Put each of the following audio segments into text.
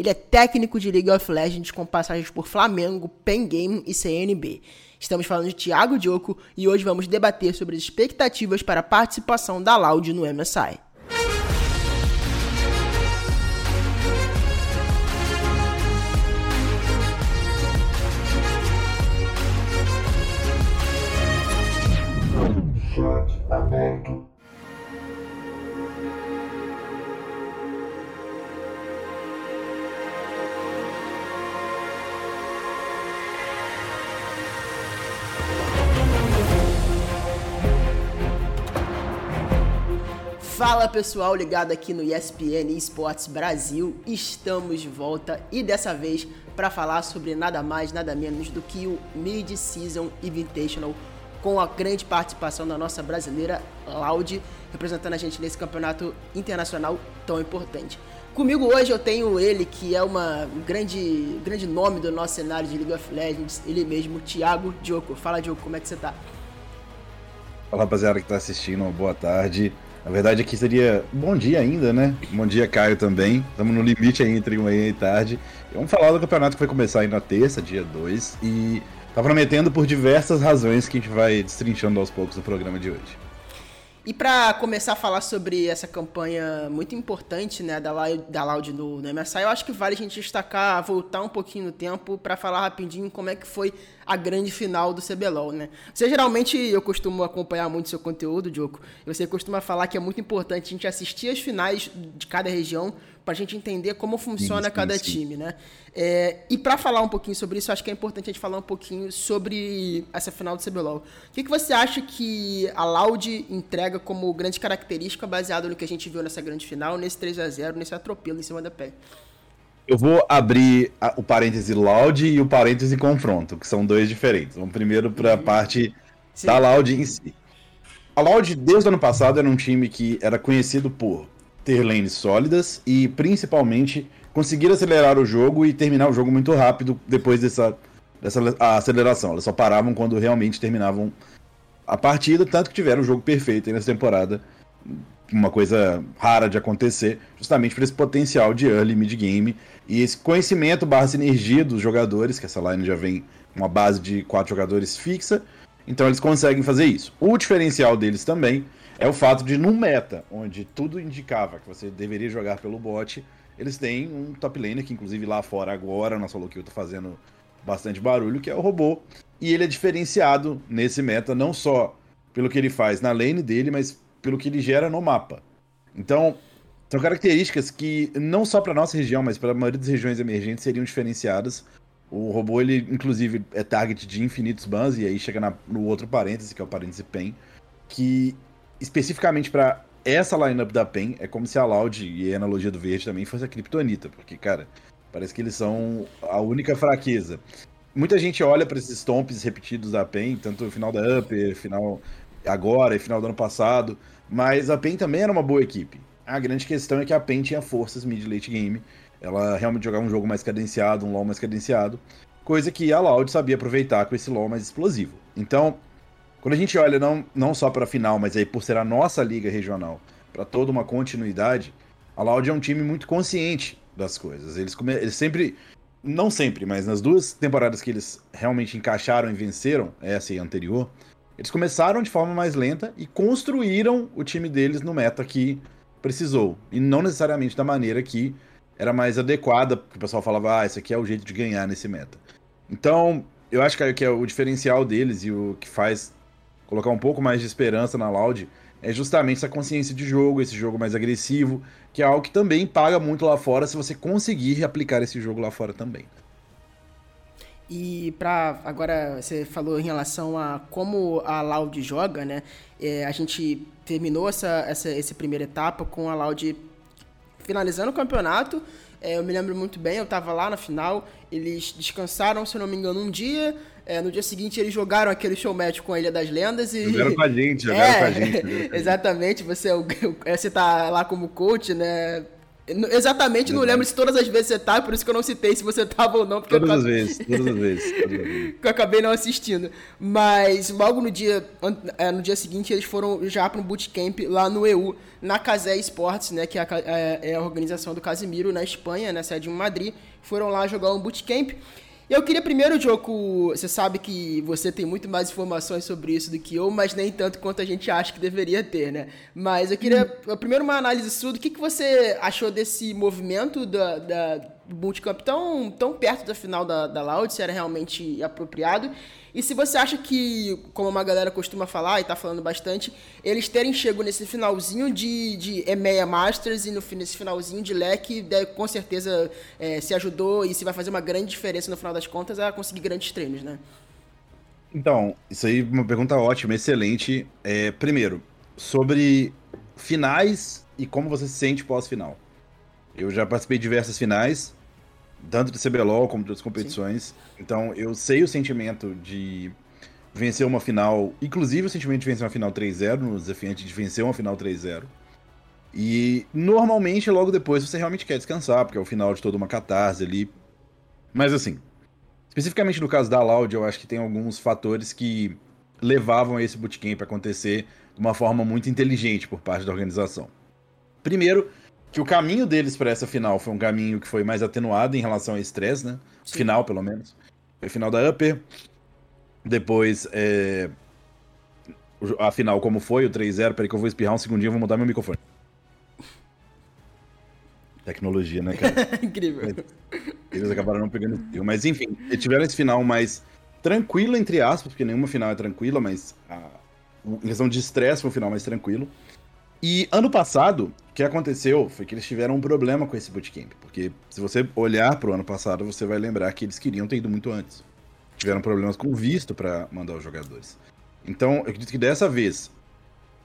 Ele é técnico de League of Legends com passagens por Flamengo, Pen Game e CNB. Estamos falando de Thiago Dioco e hoje vamos debater sobre as expectativas para a participação da Loud no MSI. Pessoal, ligado aqui no ESPN Esports Brasil, estamos de volta e dessa vez para falar sobre nada mais, nada menos do que o Mid-Season Invitational com a grande participação da nossa brasileira Loud, representando a gente nesse campeonato internacional tão importante. Comigo hoje eu tenho ele, que é uma grande, grande nome do nosso cenário de League of Legends, ele mesmo, Thiago Diogo. Fala, Diogo, como é que você tá? Fala, rapaziada que tá assistindo, boa tarde. Na verdade, aqui seria bom dia ainda, né? Bom dia, Caio, também. Estamos no limite aí entre manhã e tarde. Vamos falar do campeonato que vai começar aí na terça, dia 2. E tá prometendo por diversas razões que a gente vai destrinchando aos poucos no programa de hoje. E para começar a falar sobre essa campanha muito importante né, da, da Loud no, no MSI, eu acho que vale a gente destacar, voltar um pouquinho no tempo para falar rapidinho como é que foi a grande final do CBLOL, né? Você geralmente, eu costumo acompanhar muito seu conteúdo, Diogo, e você costuma falar que é muito importante a gente assistir as finais de cada região para a gente entender como funciona sim, cada sim. time, né? É, e para falar um pouquinho sobre isso, acho que é importante a gente falar um pouquinho sobre essa final do CBLOL. O que, que você acha que a Loud entrega como grande característica baseado no que a gente viu nessa grande final, nesse 3 a 0 nesse atropelo em cima da pé? Eu vou abrir o parêntese Loud e o parêntese confronto, que são dois diferentes. Vamos primeiro para a uhum. parte Sim. da Loud em si. A Loud, desde o ano passado, era um time que era conhecido por ter lanes sólidas e, principalmente, conseguir acelerar o jogo e terminar o jogo muito rápido depois dessa, dessa aceleração. Elas só paravam quando realmente terminavam a partida, tanto que tiveram o jogo perfeito nessa temporada uma coisa rara de acontecer, justamente por esse potencial de early mid game e esse conhecimento barra sinergia dos jogadores, que essa line já vem uma base de quatro jogadores fixa, então eles conseguem fazer isso. O diferencial deles também é o fato de, num meta, onde tudo indicava que você deveria jogar pelo bot, eles têm um top laner, que inclusive lá fora agora, na solo kill, tá fazendo bastante barulho, que é o robô. E ele é diferenciado nesse meta, não só pelo que ele faz na lane dele, mas pelo que ele gera no mapa. Então, são características que não só para nossa região, mas para a maioria das regiões emergentes seriam diferenciadas. O robô, ele inclusive é target de infinitos bans, e aí chega na, no outro parêntese, que é o parêntese PEN, que especificamente para essa lineup da PEN, é como se a Loud e a analogia do verde também fosse a Kryptonita, porque, cara, parece que eles são a única fraqueza. Muita gente olha para esses stomps repetidos da PEN, tanto no final da Upper, final agora e final do ano passado, mas a PEN também era uma boa equipe. A grande questão é que a PEN tinha forças mid-late game, ela realmente jogava um jogo mais cadenciado, um LoL mais cadenciado, coisa que a Loud sabia aproveitar com esse LoL mais explosivo. Então, quando a gente olha não, não só para a final, mas aí por ser a nossa liga regional, para toda uma continuidade, a Loud é um time muito consciente das coisas. Eles, come... eles sempre, não sempre, mas nas duas temporadas que eles realmente encaixaram e venceram, essa e a anterior, eles começaram de forma mais lenta e construíram o time deles no meta que precisou. E não necessariamente da maneira que era mais adequada, porque o pessoal falava, ah, esse aqui é o jeito de ganhar nesse meta. Então, eu acho que é o diferencial deles e o que faz colocar um pouco mais de esperança na Loud é justamente essa consciência de jogo, esse jogo mais agressivo, que é algo que também paga muito lá fora se você conseguir aplicar esse jogo lá fora também. E para agora você falou em relação a como a Loud joga, né? É, a gente terminou essa, essa, essa primeira etapa com a Loud finalizando o campeonato. É, eu me lembro muito bem, eu estava lá na final. Eles descansaram, se eu não me engano, um dia. É, no dia seguinte eles jogaram aquele show match com a Ilha das Lendas e. Jogaram com a gente, jogaram é, com a gente. exatamente, você, é o, você tá lá como coach, né? Exatamente, não lembro se todas as vezes você tá, por isso que eu não citei se você tava ou não. Porque todas, as vezes, todas as vezes, todas as vezes. eu acabei não assistindo. Mas logo no dia, é, no dia seguinte eles foram já para um bootcamp lá no EU, na Casé Esportes, né, que é a, é, é a organização do Casimiro na Espanha, na sede em Madrid. Foram lá jogar um bootcamp. Eu queria primeiro, Joko, você sabe que você tem muito mais informações sobre isso do que eu, mas nem tanto quanto a gente acha que deveria ter, né? Mas eu queria, hum. primeiro, uma análise sua do que, que você achou desse movimento da, da, do Multicamp tão, tão perto da final da, da Loud, se era realmente apropriado, e se você acha que, como uma galera costuma falar e tá falando bastante, eles terem chego nesse finalzinho de, de EMEA Masters e no, nesse finalzinho de leque, com certeza é, se ajudou e se vai fazer uma grande diferença no final das contas a conseguir grandes treinos, né? Então, isso aí é uma pergunta ótima, excelente. É, primeiro, sobre finais e como você se sente pós-final. Eu já participei de diversas finais, tanto de CBLOL como de outras competições. Sim. Então eu sei o sentimento de vencer uma final, inclusive o sentimento de vencer uma final 3-0 no desafiante de vencer uma final 3-0. E normalmente logo depois você realmente quer descansar, porque é o final de toda uma catarse ali. Mas assim, especificamente no caso da Loud, eu acho que tem alguns fatores que levavam esse bootcamp a acontecer de uma forma muito inteligente por parte da organização. Primeiro, que o caminho deles para essa final foi um caminho que foi mais atenuado em relação ao estresse, né? Sim. Final, pelo menos. Foi final da Upper. Depois, é... a final como foi, o 3-0. Peraí que eu vou espirrar um segundinho, vou mudar meu microfone. Tecnologia, né, cara? Incrível. Eles acabaram não pegando o Mas enfim, eles tiveram esse final mais tranquilo, entre aspas, porque nenhuma final é tranquila, mas a... em questão de estresse foi um final mais tranquilo. E ano passado, que aconteceu foi que eles tiveram um problema com esse bootcamp. Porque se você olhar para o ano passado, você vai lembrar que eles queriam ter ido muito antes. Tiveram problemas com visto para mandar os jogadores. Então, eu acredito que dessa vez,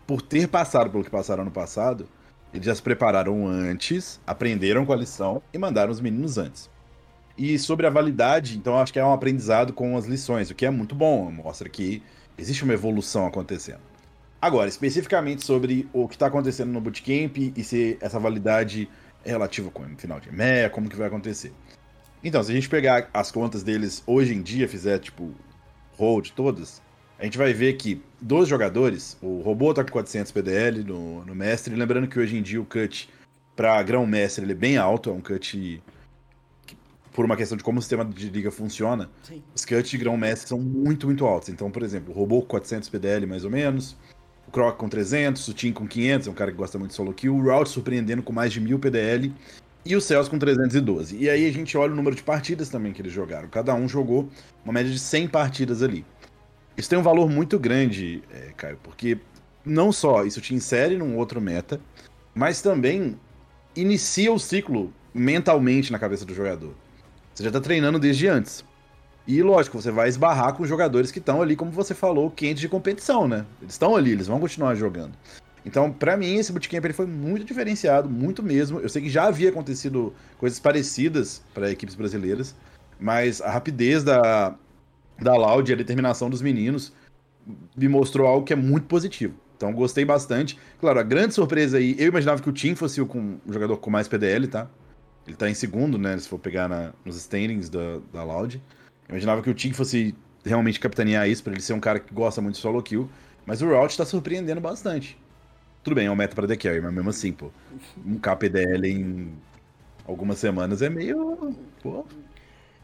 por ter passado pelo que passaram ano passado, eles já se prepararam antes, aprenderam com a lição e mandaram os meninos antes. E sobre a validade, então acho que é um aprendizado com as lições, o que é muito bom, mostra que existe uma evolução acontecendo. Agora, especificamente sobre o que está acontecendo no Bootcamp e se essa validade é relativa com o final de meia, como que vai acontecer. Então, se a gente pegar as contas deles hoje em dia, fizer tipo hold todas, a gente vai ver que dos jogadores, o robô tá com 400 PDL no, no mestre, lembrando que hoje em dia o cut para grão mestre ele é bem alto, é um cut que, por uma questão de como o sistema de liga funciona, Sim. os cuts de grão mestre são muito, muito altos. Então, por exemplo, o robô com 400 PDL mais ou menos, Croc com 300, o Tim com 500, é um cara que gosta muito de solo kill, o Route surpreendendo com mais de 1000 PDL e o Celso com 312. E aí a gente olha o número de partidas também que eles jogaram. Cada um jogou uma média de 100 partidas ali. Isso tem um valor muito grande, é, Caio, porque não só isso te insere num outro meta, mas também inicia o ciclo mentalmente na cabeça do jogador. Você já tá treinando desde antes. E lógico, você vai esbarrar com jogadores que estão ali, como você falou, quentes de competição, né? Eles estão ali, eles vão continuar jogando. Então, para mim, esse bootcamp ele foi muito diferenciado, muito mesmo. Eu sei que já havia acontecido coisas parecidas para equipes brasileiras, mas a rapidez da, da Loud e a determinação dos meninos me mostrou algo que é muito positivo. Então, gostei bastante. Claro, a grande surpresa aí, eu imaginava que o Tim fosse o, com, um jogador com mais PDL, tá? Ele tá em segundo, né? Se for pegar na, nos standings da, da Loud. Imaginava que o Tig fosse realmente capitanear isso, para ele ser um cara que gosta muito de solo kill. Mas o Route tá surpreendendo bastante. Tudo bem, é um meta pra The Carry, mas mesmo assim, pô. Um KPDL em algumas semanas é meio. Pô.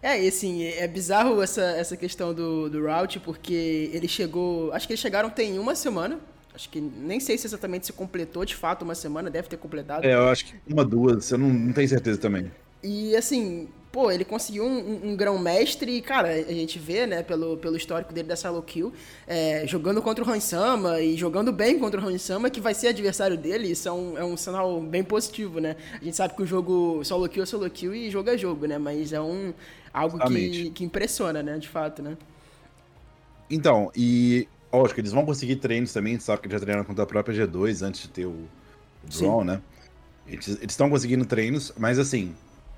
É, e assim, é bizarro essa, essa questão do, do Route, porque ele chegou. Acho que eles chegaram tem uma semana. Acho que nem sei se exatamente se completou de fato uma semana, deve ter completado. É, eu acho que uma, duas, eu não, não tenho certeza também. E assim, pô, ele conseguiu um, um, grão-mestre e, cara, a gente vê, né, pelo, pelo histórico dele dessa low kill, é, jogando contra o Hansama e jogando bem contra o Hansama, que vai ser adversário dele, isso é um, é um sinal bem positivo, né? A gente sabe que o jogo solo kill é solo kill e jogo é jogo, né? Mas é um, algo que, que impressiona, né, de fato, né? Então, e lógico, eles vão conseguir treinos também, sabe que já treinaram contra a própria G2 antes de ter o, Draw, né? Eles estão conseguindo treinos, mas assim,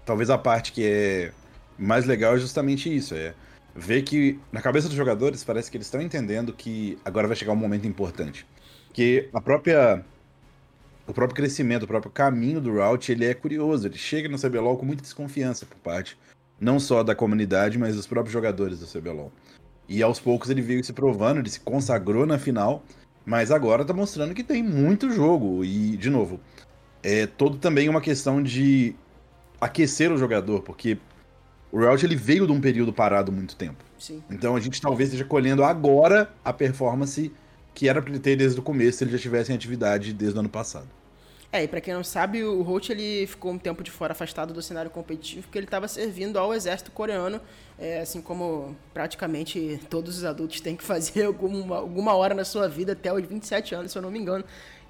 talvez a parte que é mais legal é justamente isso, é ver que na cabeça dos jogadores parece que eles estão entendendo que agora vai chegar um momento importante. Que a própria o próprio crescimento, o próprio caminho do Route, ele é curioso. Ele chega no CBLOL com muita desconfiança por parte não só da comunidade, mas dos próprios jogadores do CBLOL. E aos poucos ele veio se provando, ele se consagrou na final, mas agora tá mostrando que tem muito jogo. E, de novo, é todo também uma questão de aquecer o jogador, porque o Route ele veio de um período parado muito tempo. Sim. Então a gente talvez esteja colhendo agora a performance que era para ele ter desde o começo, se ele já tivesse em atividade desde o ano passado. É, e pra quem não sabe, o Holt ele ficou um tempo de fora afastado do cenário competitivo porque ele estava servindo ao exército coreano, é, assim como praticamente todos os adultos têm que fazer alguma, alguma hora na sua vida até os 27 anos, se eu não me engano.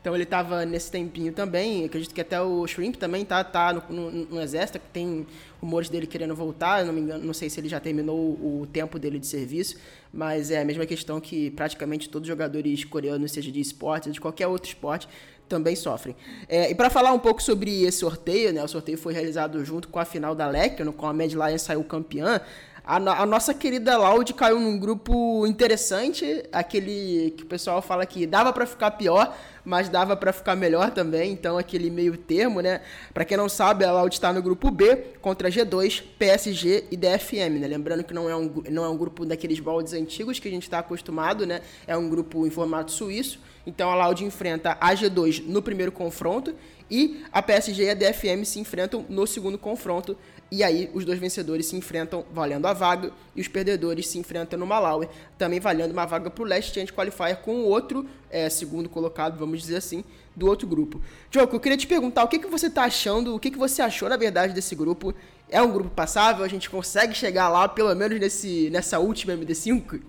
Então ele estava nesse tempinho também. Acredito que até o Shrimp também tá, tá no, no, no, exército, que tem rumores dele querendo voltar. Não me engano, não sei se ele já terminou o, o, tempo dele de serviço, mas é a mesma questão que praticamente todos os jogadores coreanos, seja de esporte, de qualquer outro esporte, também sofrem. É, e para falar um pouco sobre esse sorteio, né? O sorteio foi realizado junto com a final da LEC, no qual a Mad Lion saiu campeã. A, a, nossa querida Loud caiu num grupo interessante, aquele que o pessoal fala que dava para ficar pior, mas dava para ficar melhor também, então aquele meio termo, né? Para quem não sabe, a Loud está no grupo B contra G2, PSG e DFM, né? Lembrando que não é um, não é um grupo daqueles baldes antigos que a gente está acostumado, né? É um grupo em formato suíço. Então a Loud enfrenta a G2 no primeiro confronto e a PSG e a DFM se enfrentam no segundo confronto. E aí os dois vencedores se enfrentam valendo a vaga e os perdedores se enfrentam no Malawi, também valendo uma vaga para o Last Chance Qualifier com o outro é, segundo colocado, vamos dizer assim, do outro grupo. Joko, eu queria te perguntar o que, que você está achando, o que, que você achou na verdade desse grupo? É um grupo passável? A gente consegue chegar lá pelo menos nesse, nessa última MD5?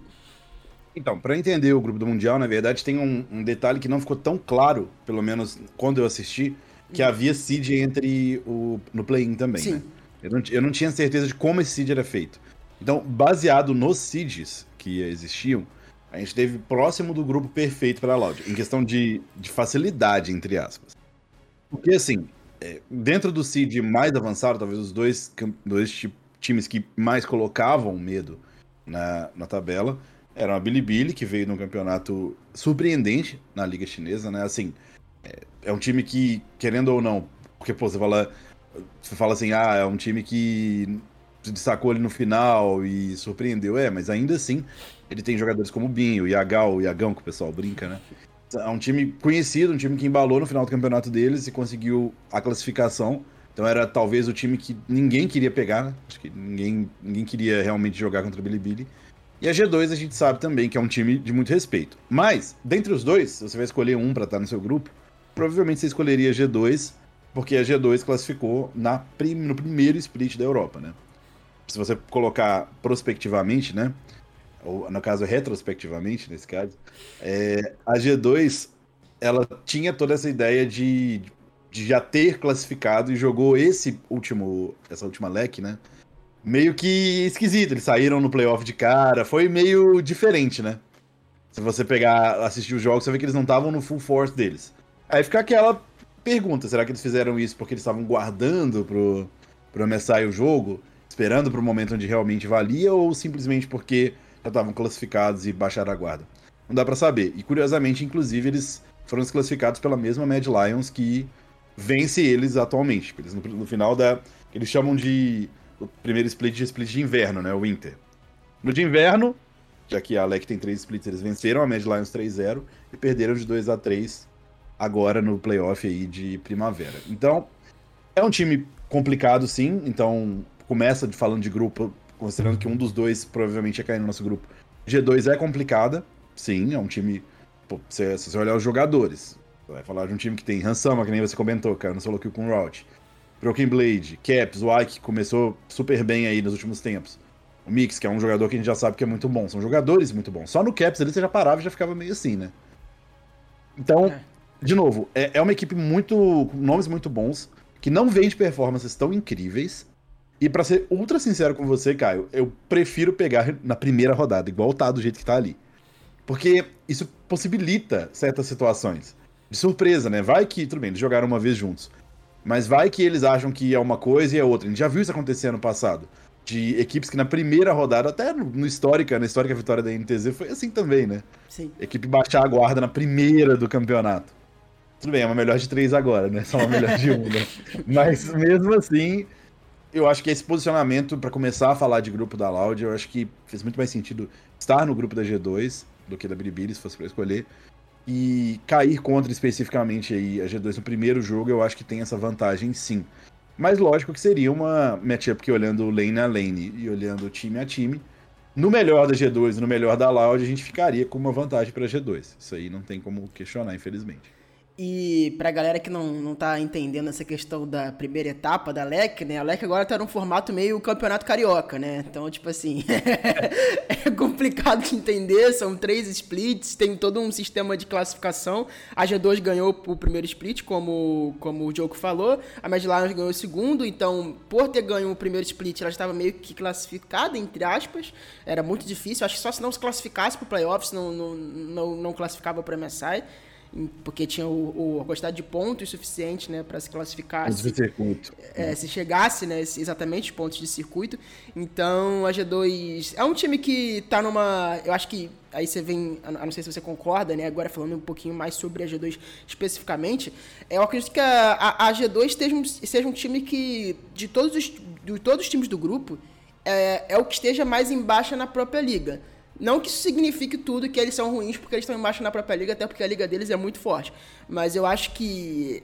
Então, para entender o grupo do Mundial, na verdade, tem um, um, detalhe que não ficou tão claro, pelo menos quando eu assisti, que hum. havia seed entre o no play-in também. Sim. Né? Eu, não, eu não tinha certeza de como esse seed era feito. Então, baseado nos seeds que existiam, a gente teve próximo do grupo perfeito para a Loud, em questão de, de facilidade, entre aspas. Porque, assim, é, dentro do seed mais avançado, talvez os dois, dois times que mais colocavam medo na, na tabela era uma Bilibili, que veio num campeonato surpreendente na Liga Chinesa, né? Assim, é, é, um time que, querendo ou não, porque, pô, você fala, você fala assim, ah, é um time que se destacou ali no final e surpreendeu. É, mas ainda assim, ele tem jogadores como o Binho, o Yagal, o Yagão, que o pessoal brinca, né? É um time conhecido, um time que embalou no final do campeonato deles e conseguiu a classificação. Então era talvez o time que ninguém queria pegar, né? Acho que ninguém, ninguém queria realmente jogar contra o Bilibili. E a G2 a gente sabe também que é um time de muito respeito. Mas, dentre os dois, se você vai escolher um para estar no seu grupo, provavelmente você escolheria a G2, porque a G2 classificou na prim no primeiro split da Europa, né? Se você colocar prospectivamente, né? Ou no caso, retrospectivamente, nesse caso, é, a G2 ela tinha toda essa ideia de, de já ter classificado e jogou esse último, essa última leque, né? meio que esquisito. Eles saíram no playoff de cara. Foi meio diferente, né? Se você pegar, assistir os jogos, você vê que eles não estavam no full force deles. Aí fica aquela pergunta: será que eles fizeram isso porque eles estavam guardando pro, pro MSI o jogo? Esperando pro momento onde realmente valia? Ou simplesmente porque já estavam classificados e baixaram a guarda? Não dá para saber. E curiosamente, inclusive, eles foram desclassificados pela mesma Mad Lions que vence eles atualmente. Eles no, no final da. Eles chamam de o primeiro split de split de inverno, né? O Winter. No de inverno, já que a Alec tem três splits, eles venceram a Mad Lions 3-0 e perderam de 2 a 3 agora no playoff aí de primavera. Então, é um time complicado, sim. Então, começa falando de grupo, considerando que um dos dois provavelmente ia cair no nosso grupo. G2 é complicada, sim, é um time. Pô, se, se você olhar os jogadores, vai falar de um time que tem Hansama, que nem você comentou, cara, não falou com o Rout. Broken Blade, Caps, o Ike começou super bem aí nos últimos tempos. O Mix, que é um jogador que a gente já sabe que é muito bom. São jogadores muito bons. Só no Caps ali você já parava e já ficava meio assim, né? Então, é. De novo, é, é uma equipe muito. com nomes muito bons, que não vende performances tão incríveis. E para ser ultra sincero com você, Caio, eu prefiro pegar na primeira rodada, igual tá do jeito que tá ali. Porque isso possibilita certas situações. De surpresa, né? Vai que, tudo bem, eles jogaram uma vez juntos. Mas vai que eles acham que é uma coisa e é outra. A gente já viu isso acontecer no passado. De equipes que na primeira rodada, até no histórica, na histórica vitória da NTZ, foi assim também, né? Sim. Equipe baixar a guarda na primeira do campeonato. Tudo bem, é uma melhor de três agora, né? Só uma melhor de um, né? Mas mesmo assim, eu acho que esse posicionamento, para começar a falar de grupo da Loud, eu acho que fez muito mais sentido estar no grupo da G2 do que da Biribiri, se fosse para escolher. E cair contra especificamente aí a G2 no primeiro jogo, eu acho que tem essa vantagem sim. Mas lógico que seria uma matchup que olhando lane a lane e olhando time a time, no melhor da G2 e no melhor da Loud, a gente ficaria com uma vantagem para a G2. Isso aí não tem como questionar, infelizmente. E pra galera que não, não tá entendendo essa questão da primeira etapa da LEC, né? A LEC agora tá num formato meio campeonato carioca, né? Então, tipo assim, é complicado de entender, são três splits, tem todo um sistema de classificação. A G2 ganhou o primeiro split, como, como o Diogo falou, a Lions ganhou o segundo, então, por ter ganho o primeiro split, ela estava meio que classificada, entre aspas. Era muito difícil, acho que só se não se classificasse pro playoffs, não, não, não, não classificava pro MSI porque tinha o, o, a quantidade de pontos suficiente né, para se classificar. Pontos de circuito. É, se chegasse né, exatamente os pontos de circuito. Então a G2 é um time que está numa. Eu acho que aí você vem, a não sei se você concorda, né? Agora falando um pouquinho mais sobre a G2 especificamente, eu acredito que a, a, G2 esteja um, seja um time que, de todos os, de todos os times do grupo, é, é o que esteja mais embaixo na própria liga. Não que isso signifique tudo que eles são ruins porque eles estão embaixo na própria liga, até porque a liga deles é muito forte. Mas eu acho que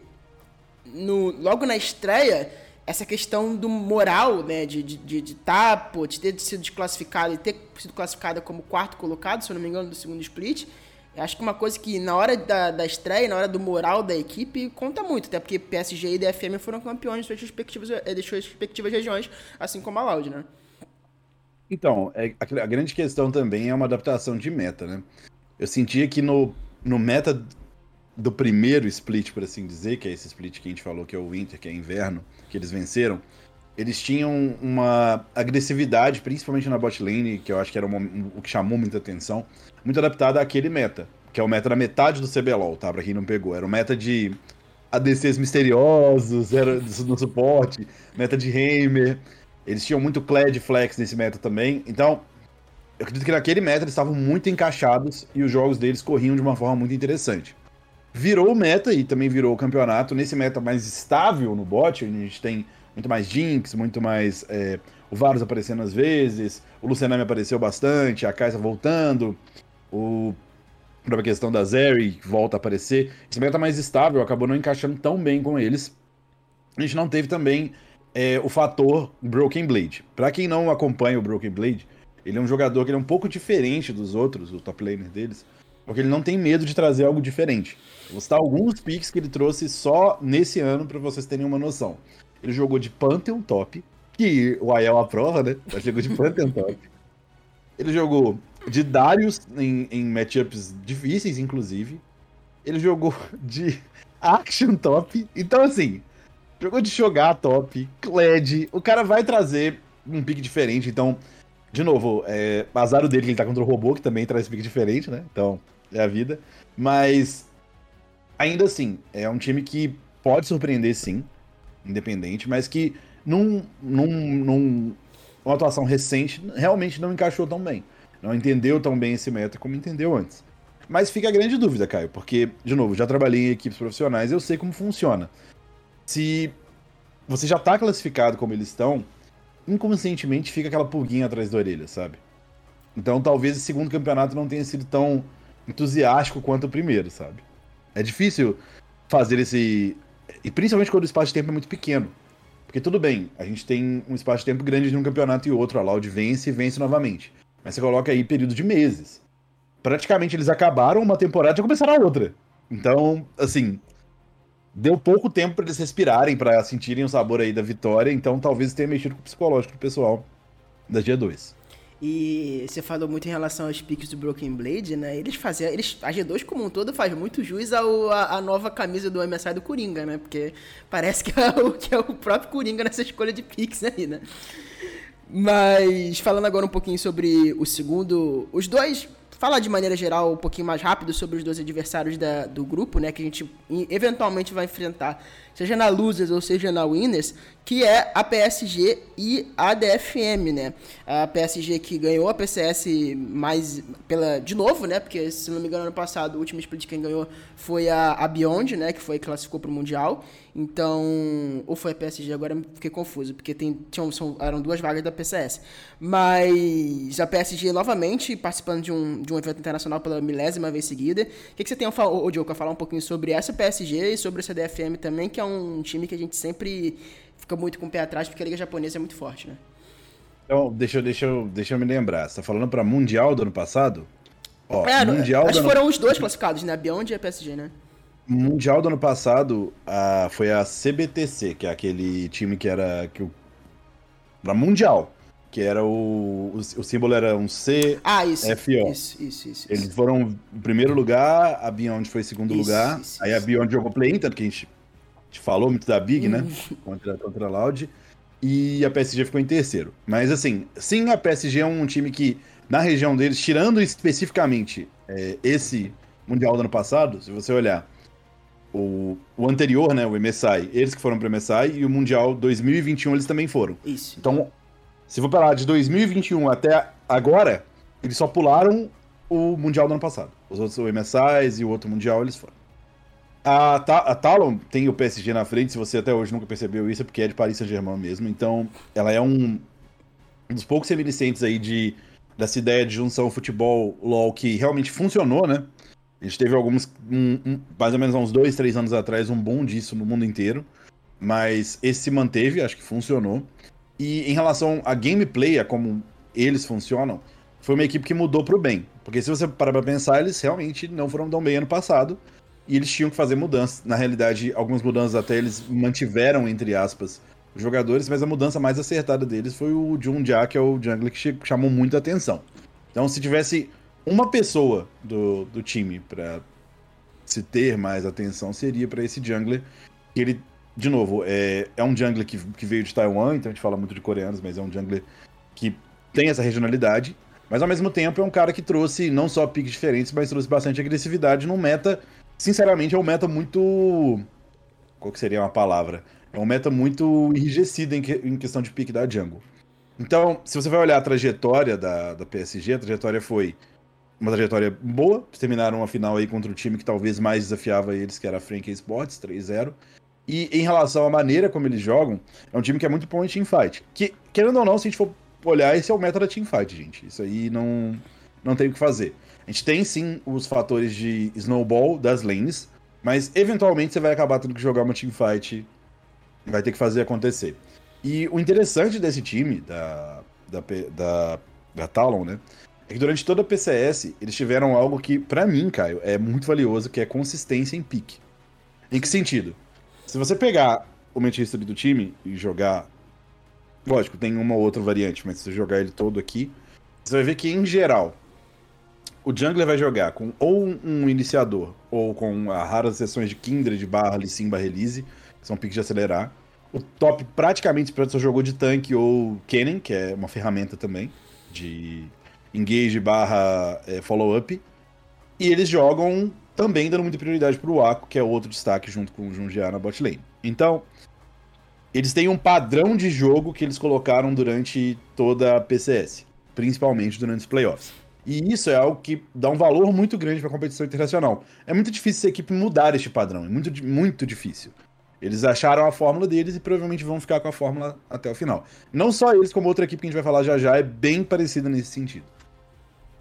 no, logo na estreia, essa questão do moral, né, de estar, de, de, tá, pô, de ter sido desclassificado e ter sido classificada como quarto colocado, se eu não me engano, do segundo split, acho que uma coisa que na hora da, da estreia, na hora do moral da equipe, conta muito, até porque PSG e DFM foram campeões de suas respectivas, eh, de suas respectivas regiões, assim como a Loud, né? Então, é, a, a, grande questão também é uma adaptação de meta, né? Eu sentia que no, no meta do primeiro split, por assim dizer, que é esse split que a gente falou que é o Winter, que é inverno, que eles venceram, eles tinham uma agressividade, principalmente na bot lane, que eu acho que era o que chamou muita atenção, muito adaptada àquele meta, que é o meta da metade do CBLOL, tá? Pra quem não pegou. Era o meta de ADCs misteriosos, era no suporte, meta de Heimer. Eles tinham muito Cled Flex nesse meta também. Então, eu acredito que naquele meta eles estavam muito encaixados e os jogos deles corriam de uma forma muito interessante. Virou o meta e também virou o campeonato. Nesse meta mais estável no bot, a gente tem muito mais Jinx, muito mais é, o Varus aparecendo às vezes, o Lucianami apareceu bastante, a Kaisa voltando, o a própria questão da Zeri volta a aparecer. Esse meta mais estável acabou não encaixando tão bem com eles. A gente não teve também é o fator Broken Blade. Para quem não acompanha o Broken Blade, ele é um jogador que é um pouco diferente dos outros, o top laner deles, porque ele não tem medo de trazer algo diferente. vou citar alguns picks que ele trouxe só nesse ano para vocês terem uma noção. Ele jogou de Pantheon top, que o Aiel aprova, né? Ele jogou de Pantheon top. Ele jogou de Darius em, em matchups difíceis, inclusive. Ele jogou de Action top. Então, assim, Jogou de jogar top, Kled. O cara vai trazer um pique diferente. Então, de novo, é, azar dele que ele tá contra o robô, que também traz pique diferente, né? Então, é a vida. Mas, ainda assim, é um time que pode surpreender, sim, independente, mas que num, num, num uma atuação recente realmente não encaixou tão bem. Não entendeu tão bem esse meta como entendeu antes. Mas fica a grande dúvida, Caio, porque, de novo, já trabalhei em equipes profissionais, eu sei como funciona se você já tá classificado como eles estão, inconscientemente fica aquela pulguinha atrás da orelha, sabe? Então talvez o segundo campeonato não tenha sido tão entusiástico quanto o primeiro, sabe? É difícil fazer esse. E principalmente quando o espaço de tempo é muito pequeno. Porque tudo bem, a gente tem um espaço de tempo grande de um campeonato e outro, a Loud vence e vence novamente. Mas você coloca aí período de meses. Praticamente eles acabaram uma temporada e já começaram a outra. Então, assim, deu pouco tempo para eles respirarem, para sentirem o sabor aí da vitória, então talvez tenha mexido com o psicológico do pessoal da G2. E você falou muito em relação aos piques do Broken Blade, né? Eles faziam. Eles, a G2 como um todo faz muito jus ao, a, a nova camisa do MSI do Coringa, né? Porque parece que é o, que é o próprio Coringa nessa escolha de picks aí, né? Mas falando agora um pouquinho sobre o segundo. Os dois falar de maneira geral um pouquinho mais rápido sobre os dois adversários da, do grupo, né? Que a gente eventualmente vai enfrentar, seja na Losers ou seja na Winners, que é a PSG e a DFM, né? A PSG que ganhou a PCS mais pela de novo, né? Porque se não me engano ano passado o último split quem ganhou foi a, a Beyond, né? Que foi classificou para o mundial. Então, ou foi a PSG, agora fiquei confuso, porque tem, tinham, são, eram duas vagas da PCS. Mas a PSG novamente participando de um, de um evento internacional pela milésima vez seguida. O que, que você tem a falar, Diogo, a falar um pouquinho sobre essa PSG e sobre essa DFM também, que é um time que a gente sempre fica muito com o pé atrás, porque a Liga Japonesa é muito forte, né? Então, deixa, deixa, deixa eu me lembrar. Você tá falando para Mundial do ano passado? Ó, é, mundial acho que foram os dois classificados, né? A Beyond e a PSG, né? Mundial do ano passado a, foi a CBTC, que é aquele time que era. Que o, pra Mundial. Que era o, o. O símbolo era um C. Ah, isso. FO. Isso, isso, isso. Eles foram em primeiro lugar, a Beyond foi em segundo isso, lugar. Isso, aí a Beyond jogou play-in, tanto que a gente, gente falou muito da Big, né? Uhum. Contra, contra a Loud. E a PSG ficou em terceiro. Mas assim, sim, a PSG é um time que, na região deles, tirando especificamente é, esse Mundial do ano passado, se você olhar o, o anterior, né, o MSI, eles que foram pro MSI, e o Mundial 2021 eles também foram. Isso. Então, se for falar de 2021 até agora, eles só pularam o Mundial do ano passado. Os outros, o MSI e o outro Mundial, eles foram. A, a Talon tem o PSG na frente, se você até hoje nunca percebeu isso, é porque é de Paris Saint-Germain mesmo. Então, ela é um, um dos poucos reminiscentes aí de, dessa ideia de junção futebol LOL que realmente funcionou, né? A gente teve alguns, um, um, mais ou menos uns dois, três anos atrás, um bom disso no mundo inteiro. Mas esse se manteve, acho que funcionou. E em relação a gameplay, a como eles funcionam, foi uma equipe que mudou pro bem. Porque se você parar pra pensar, eles realmente não foram tão bem ano passado. E eles tinham que fazer mudanças. Na realidade, algumas mudanças até eles mantiveram, entre aspas, os jogadores, mas a mudança mais acertada deles foi o Jun que é o jungler que chamou muita atenção. Então, se tivesse uma pessoa do, do time para se ter mais atenção seria para esse jungler. Ele, de novo, é, é um jungler que, que veio de Taiwan, então a gente fala muito de coreanos, mas é um jungler que tem essa regionalidade. Mas ao mesmo tempo é um cara que trouxe não só piques diferentes, mas trouxe bastante agressividade num meta. Sinceramente, é um meta muito. Qual que seria uma palavra? É um meta muito enrijecido em, que, em questão de pique da jungle. Então, se você vai olhar a trajetória da, da PSG, a trajetória foi uma trajetória boa. Terminaram a final aí contra o time que talvez mais desafiava eles, que era a Frank Sports, 3-0. E em relação à maneira como eles jogam, é um time que é muito bom em teamfight. Que, querendo ou não, se a gente for olhar, esse é o método da teamfight, gente. Isso aí não, não tem o que fazer. A gente tem sim os fatores de snowball das lanes, mas eventualmente você vai acabar tendo que jogar uma teamfight e vai ter que fazer acontecer. E o interessante desse time, da, da, da, da Talon, né, é que durante toda a PCS, eles tiveram algo que, para mim, Caio, é muito valioso, que é consistência em pique. Em que sentido? Se você pegar o history do time e jogar. Lógico, tem uma ou outra variante, mas se você jogar ele todo aqui, você vai ver que, em geral, o jungler vai jogar com ou um iniciador, ou com as raras sessões de Kindred barra Lissim barra Release, que são piques de acelerar. O top praticamente só jogou de tanque ou Kennen, que é uma ferramenta também de engage barra é, follow-up. E eles jogam também dando muita prioridade pro Waco, que é outro destaque junto com o Junjiá na bot lane. Então, eles têm um padrão de jogo que eles colocaram durante toda a PCS, principalmente durante os playoffs. E isso é algo que dá um valor muito grande para a competição internacional. É muito difícil a equipe mudar este padrão, é muito, muito difícil. Eles acharam a fórmula deles e provavelmente vão ficar com a fórmula até o final. Não só eles, como outra equipe que a gente vai falar já já é bem parecida nesse sentido.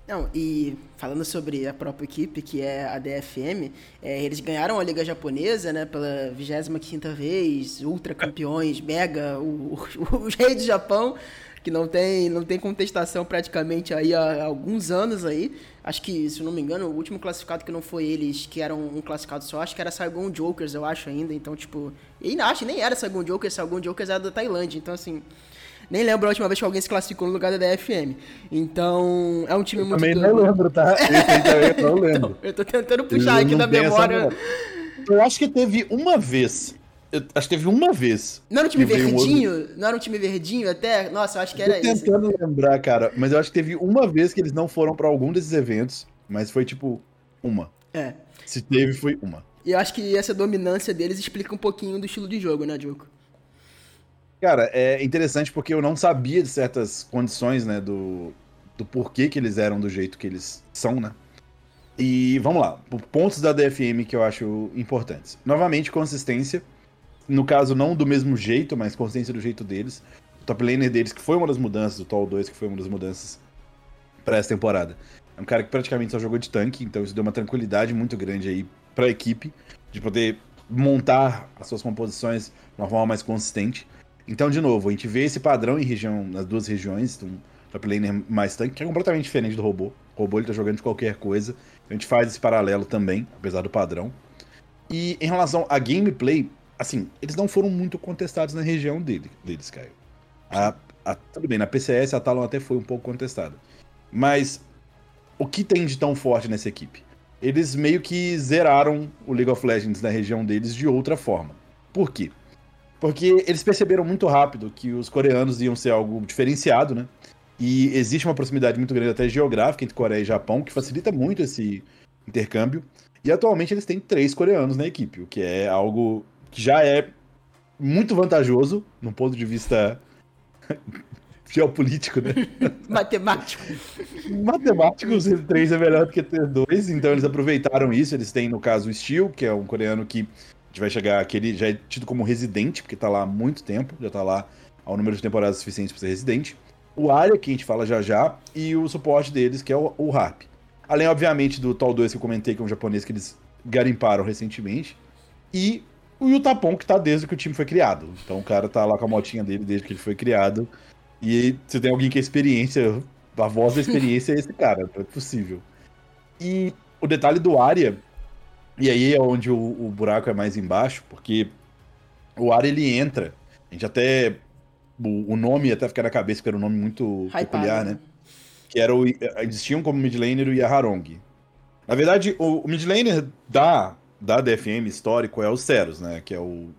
Não, e falando sobre a própria equipe, que é a DFM, é, eles ganharam a Liga Japonesa, né, pela 25ª vez, ultra campeões, mega, o, o, os reis do Japão, que não tem, não tem contestação praticamente aí há, há alguns anos aí. Acho que, se eu não me engano, o último classificado que não foi eles, que eram um classificado só, acho que era Saigon Jokers, eu acho ainda, então, tipo... E acho, nem era Saigon Jokers, Saigon Jokers era da Tailândia, então, assim... Nem lembro a última vez que alguém se classificou no lugar da DFM. Então, é um time eu muito. Também não lembro, tá? eu não lembro. então, eu tô tentando puxar aqui na memória. Eu acho que teve uma vez eu acho que teve uma vez. Não era um time verdinho? Um outro... Não era um time verdinho até? Nossa, eu acho que era isso. Tô tentando lembrar, cara, mas eu acho que teve uma vez que eles não foram para algum desses eventos, mas foi tipo uma. É. Se teve, foi uma. E eu acho que essa dominância deles explica um pouquinho do estilo de jogo, né, Diogo? Cara, é interessante porque eu não sabia de certas condições, né, do, do porquê que eles eram do jeito que eles são, né? E vamos lá, pontos da DFM que eu acho importantes. Novamente, consistência. No caso, não do mesmo jeito, mas consistência do jeito deles. O top laner deles, que foi uma das mudanças, o Tall 2, que foi uma das mudanças para essa temporada. É um cara que praticamente só jogou de tanque, então isso deu uma tranquilidade muito grande aí para a equipe, de poder montar as suas composições de uma forma mais consistente. Então, de novo, a gente vê esse padrão em região, nas duas regiões, um top laner mais tanque, que é completamente diferente do robô. O robô ele tá jogando de qualquer coisa. A gente faz esse paralelo também, apesar do padrão. E em relação a gameplay, assim, eles não foram muito contestados na região dele, deles, Caio. A, a, tudo bem, na PCS a Talon até foi um pouco contestada. Mas o que tem de tão forte nessa equipe? Eles meio que zeraram o League of Legends na região deles de outra forma. Por quê? Porque eles perceberam muito rápido que os coreanos iam ser algo diferenciado, né? E existe uma proximidade muito grande, até geográfica, entre Coreia e Japão, que facilita muito esse intercâmbio. E atualmente eles têm três coreanos na equipe, o que é algo que já é muito vantajoso, no ponto de vista geopolítico, né? Matemático. Matemático, ser três é melhor do que ter dois, então eles aproveitaram isso. Eles têm, no caso, o Steel, que é um coreano que a gente vai chegar aqui, ele já é tido como residente, porque tá lá há muito tempo, já tá lá ao número de temporadas suficientes para ser residente o Arya, que a gente fala já já, e o suporte deles, que é o, o Harp. Além, obviamente, do Tal 2 que eu comentei, que é um japonês que eles garimparam recentemente. E o Yutapon, que tá desde que o time foi criado. Então o cara tá lá com a motinha dele desde que ele foi criado. E se tem alguém que é experiência, a voz da experiência é esse cara, não é possível. E o detalhe do Arya, e aí é onde o, o buraco é mais embaixo, porque o Arya ele entra. A gente até o, o nome até ficar na cabeça, porque era um nome muito Hypado, peculiar, né? né? Que era o. Eles tinham como midlaner o Yaharong. Na verdade, o, o midlaner da, da DFM histórico é o Ceros, né? Que é o,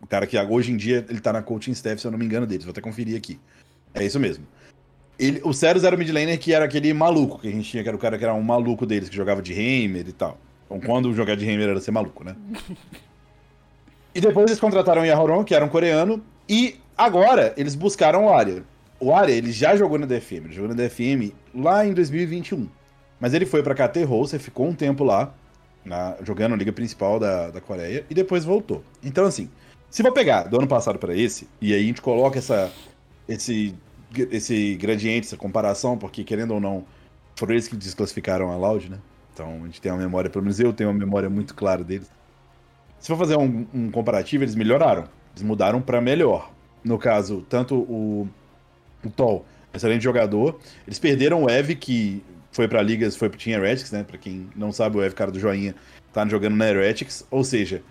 o cara que hoje em dia ele tá na coaching staff, se eu não me engano, deles. Vou até conferir aqui. É isso mesmo. Ele, o Ceros era o midlaner que era aquele maluco que a gente tinha, que era o cara que era um maluco deles, que jogava de Heimer e tal. Então, quando jogar de Heimer era ser maluco, né? e depois eles contrataram o Yahoron, que era um coreano, e Agora, eles buscaram o Arya. O Arya, ele já jogou na DFM, ele jogou na DFM lá em 2021. Mas ele foi pra KT Rolster, ficou um tempo lá, na, jogando a liga principal da, da Coreia, e depois voltou. Então, assim, se for pegar do ano passado para esse, e aí a gente coloca essa, esse, esse gradiente, essa comparação, porque querendo ou não, foram eles que desclassificaram a Loud, né? Então a gente tem uma memória, pelo menos eu tenho uma memória muito clara deles. Se for fazer um, um comparativo, eles melhoraram. Eles mudaram para melhor no caso, tanto o, o Tol, excelente jogador. Eles perderam o Ev, que foi para ligas, foi Team Heretics, né? Para quem não sabe, o Ev, cara do joinha, tá jogando na Heretics. Ou seja,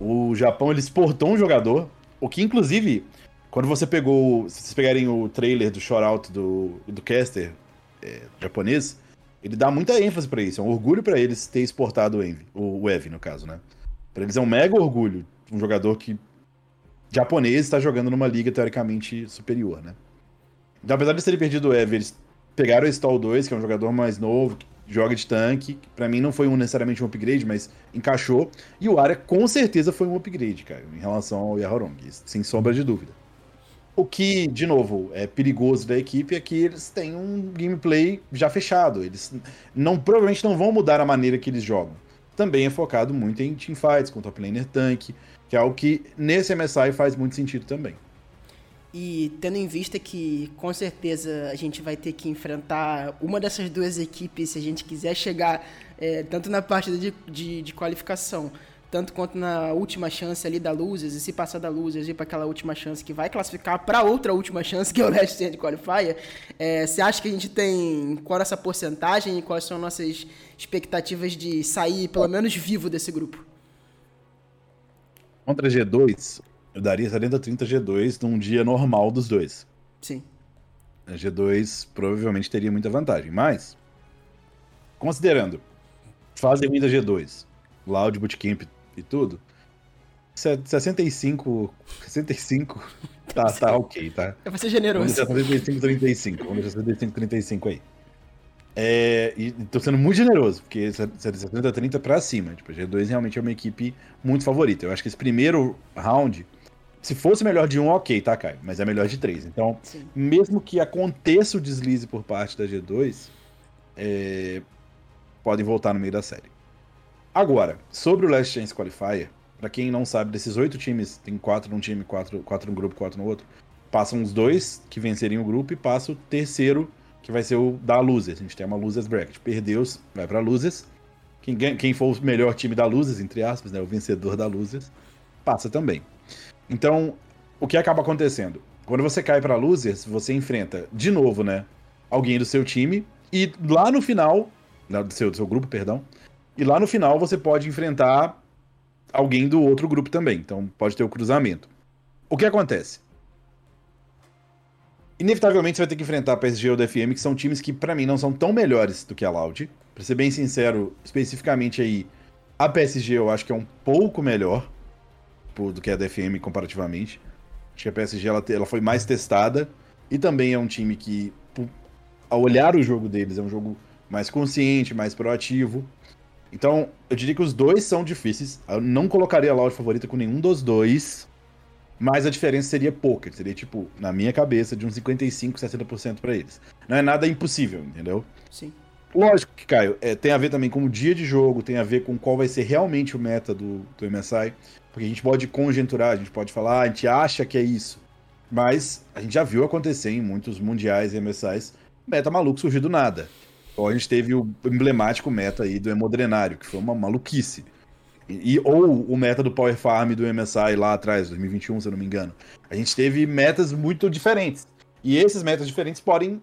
o Japão ele exportou um jogador, o que inclusive, quando você pegou, se vocês pegarem o trailer do shoutout do, do caster é, japonês, ele dá muita ênfase para isso. É um orgulho para eles ter exportado o Envy, o, o Ev, no caso, né? Para eles é um mega orgulho um jogador que japonês está jogando numa liga teoricamente superior, né? Então, apesar de terem perdido o Ever, eles pegaram o Stall 2, que é um jogador mais novo, que joga de tanque, que pra mim não foi um, necessariamente um upgrade, mas encaixou. E o Arya com certeza foi um upgrade, cara, em relação ao Yahorong, sem sombra de dúvida. O que, de novo, é perigoso da equipe é que eles têm um gameplay já fechado. Eles não provavelmente não vão mudar a maneira que eles jogam. Também é focado muito em teamfights, com top laner tanque, que é algo que nesse MSI faz muito sentido também. E tendo em vista que com certeza a gente vai ter que enfrentar uma dessas duas equipes se a gente quiser chegar é, tanto na parte de, de, de, qualificação, tanto quanto na última chance ali da Losers, e se passar da Losers ir para aquela última chance que vai classificar para outra última chance, que é o Last Stand Qualifier, é, você acha que a gente tem qual é essa porcentagem e quais são nossas expectativas de sair pelo menos vivo desse grupo? Contra G2, eu daria 70-30 G2 num dia normal dos dois. Sim. A G2 provavelmente teria muita vantagem, mas considerando fase ruim da G2, Loud Bootcamp e tudo, 65. 65. Tá, tá ok, tá? É pra ser generoso. Vamos deixar 65, 35. Vamos deixar 65, 35 aí. É, e tô sendo muito generoso, porque 70 30 pra cima. Tipo, a G2 realmente é uma equipe muito favorita. Eu acho que esse primeiro round, se fosse melhor de um, ok, tá, Caio? Mas é melhor de três. Então, Sim. mesmo que aconteça o deslize por parte da G2, é, podem voltar no meio da série. Agora, sobre o Last Chance Qualifier, para quem não sabe, desses oito times, tem quatro num time, quatro, quatro no grupo, quatro no outro. Passam os dois que venceriam o grupo e passa o terceiro, que vai ser o da Losers. A gente tem uma Losers Bracket. Perdeu, vai pra Losers. Quem, quem for o melhor time da Losers, entre aspas, né, o vencedor da Losers, passa também. Então, o que acaba acontecendo? Quando você cai pra Losers, você enfrenta, de novo, né, alguém do seu time. E lá no final, do seu, do seu grupo, perdão. E lá no final você pode enfrentar alguém do outro grupo também. Então pode ter o cruzamento. O que acontece? Inevitavelmente você vai ter que enfrentar a PSG ou DFM, que são times que para mim não são tão melhores do que a Loud. Pra ser bem sincero, especificamente aí, a PSG eu acho que é um pouco melhor do que a DFM comparativamente. Acho que a PSG ela, ela foi mais testada e também é um time que, ao olhar o jogo deles, é um jogo mais consciente, mais proativo. Então, eu diria que os dois são difíceis. Eu não colocaria a Loud favorita com nenhum dos dois. Mas a diferença seria pouca. Seria, tipo, na minha cabeça, de uns 55%, 60% para eles. Não é nada impossível, entendeu? Sim. Lógico que, Caio, é, tem a ver também com o dia de jogo, tem a ver com qual vai ser realmente o meta do, do MSI. Porque a gente pode conjecturar, a gente pode falar, ah, a gente acha que é isso. Mas a gente já viu acontecer em muitos mundiais e MSIs, meta maluco surgir do nada. Ou a gente teve o emblemático meta aí do Hemodrenário, que foi uma maluquice. E, ou o meta do Power Farm do MSI lá atrás, 2021, se eu não me engano. A gente teve metas muito diferentes. E esses metas diferentes podem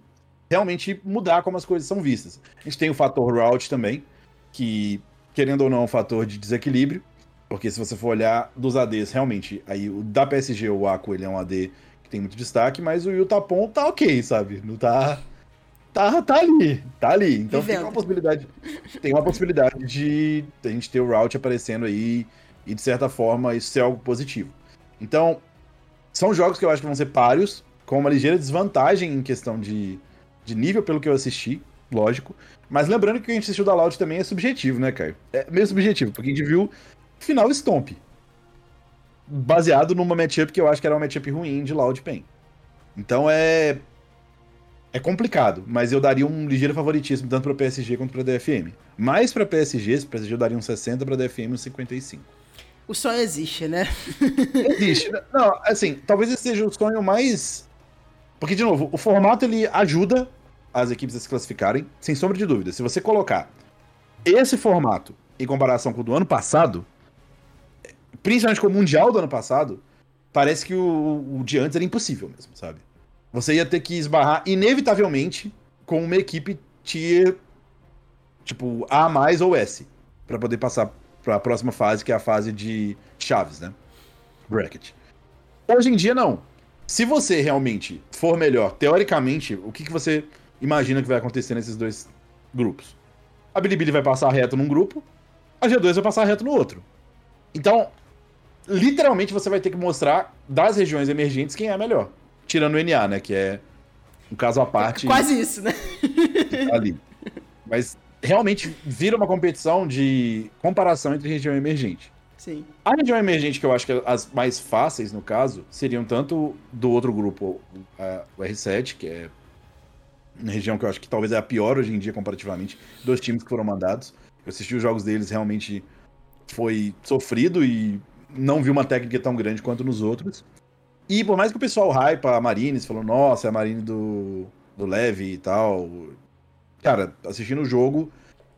realmente mudar como as coisas são vistas. A gente tem o fator route também, que, querendo ou não, é um fator de desequilíbrio. Porque se você for olhar dos ADs, realmente, aí o da PSG, o Aqua, ele é um AD que tem muito destaque, mas o Yutapon tá ok, sabe? Não tá tá, tá ali, tá ali. Então Vivendo. tem uma possibilidade, tem uma possibilidade de a gente ter o route aparecendo aí e de certa forma isso ser algo positivo. Então, são jogos que eu acho que vão ser páreos, com uma ligeira desvantagem em questão de, de nível pelo que eu assisti, lógico. Mas lembrando que o que a gente assistiu da Loud também é subjetivo, né, Caio? É meio subjetivo, porque a gente viu final Stomp. Baseado numa matchup que eu acho que era uma matchup ruim de Loud Pen. Então é é complicado, mas eu daria um ligeiro favoritismo tanto para PSG quanto para DFM. Mais para PSG, para PSG eu daria um 60, para DFM um 55. O sonho existe, né? existe. Não, assim, talvez esse seja o sonho mais porque de novo, o formato ele ajuda as equipes a se classificarem, sem sombra de dúvida. Se você colocar esse formato em comparação com o do ano passado, principalmente com o mundial do ano passado, parece que o, o de antes era impossível mesmo, sabe? Você ia ter que esbarrar, inevitavelmente, com uma equipe tier, tipo, A mais ou S, para poder passar para a próxima fase, que é a fase de chaves, né? Bracket. Hoje em dia, não. Se você realmente for melhor, teoricamente, o que, que você imagina que vai acontecer nesses dois grupos? A Bilibili vai passar reto num grupo, a G2 vai passar reto no outro. Então, literalmente você vai ter que mostrar das regiões emergentes quem é melhor. Tirando o NA, né? Que é um caso à parte. Quase isso, né? ali. Mas realmente vira uma competição de comparação entre região emergente. Sim. A região emergente, que eu acho que as mais fáceis, no caso, seriam tanto do outro grupo, o R7, que é uma região que eu acho que talvez é a pior hoje em dia comparativamente, dos times que foram mandados. Eu assisti os jogos deles, realmente foi sofrido e não vi uma técnica tão grande quanto nos outros. E por mais que o pessoal hype a Marines, falou, nossa, é a Marine do, do Leve e tal. Cara, assistindo o jogo,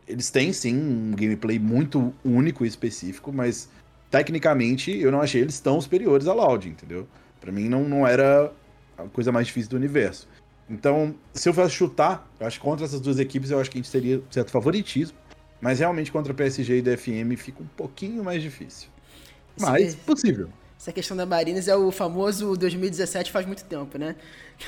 eles têm sim um gameplay muito único e específico, mas tecnicamente eu não achei eles tão superiores a Loud, entendeu? Para mim não, não era a coisa mais difícil do universo. Então, se eu fosse chutar, eu acho que contra essas duas equipes eu acho que a gente teria certo favoritismo, mas realmente contra PSG e DFM fica um pouquinho mais difícil. Mas possível. Essa questão da Marines é o famoso 2017 faz muito tempo, né?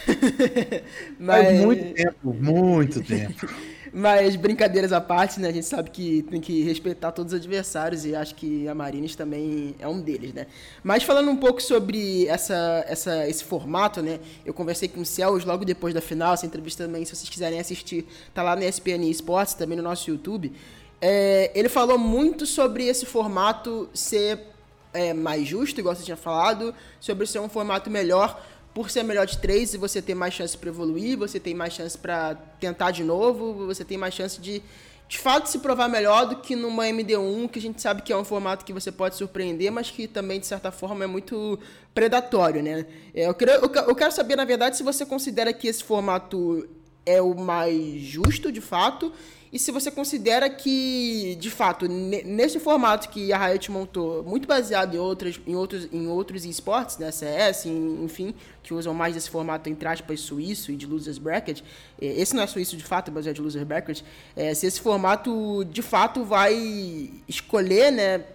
Mas... Faz muito tempo, muito tempo. Mas brincadeiras à parte, né? A gente sabe que tem que respeitar todos os adversários e acho que a Marines também é um deles, né? Mas falando um pouco sobre essa, essa, esse formato, né? Eu conversei com o Céus logo depois da final, essa entrevista também, se vocês quiserem assistir, tá lá no ESPN Esportes, também no nosso YouTube. É, ele falou muito sobre esse formato ser é, mais justo, igual você tinha falado, sobre ser um formato melhor por ser melhor de três e você ter mais chance para evoluir, você tem mais chance para tentar de novo, você tem mais chance de de fato se provar melhor do que numa MD1, que a gente sabe que é um formato que você pode surpreender, mas que também, de certa forma, é muito predatório, né? É, eu, quero, eu quero saber, na verdade, se você considera que esse formato é o mais justo, de fato, e se você considera que, de fato, nesse formato que a Riot montou, muito baseado em, outras, em outros, em outros esportes, né, CS, enfim, que usam mais desse formato, entre aspas, suíço e de losers bracket, é, esse não é suíço de fato, é de losers bracket, é, se esse formato, de fato, vai escolher, né,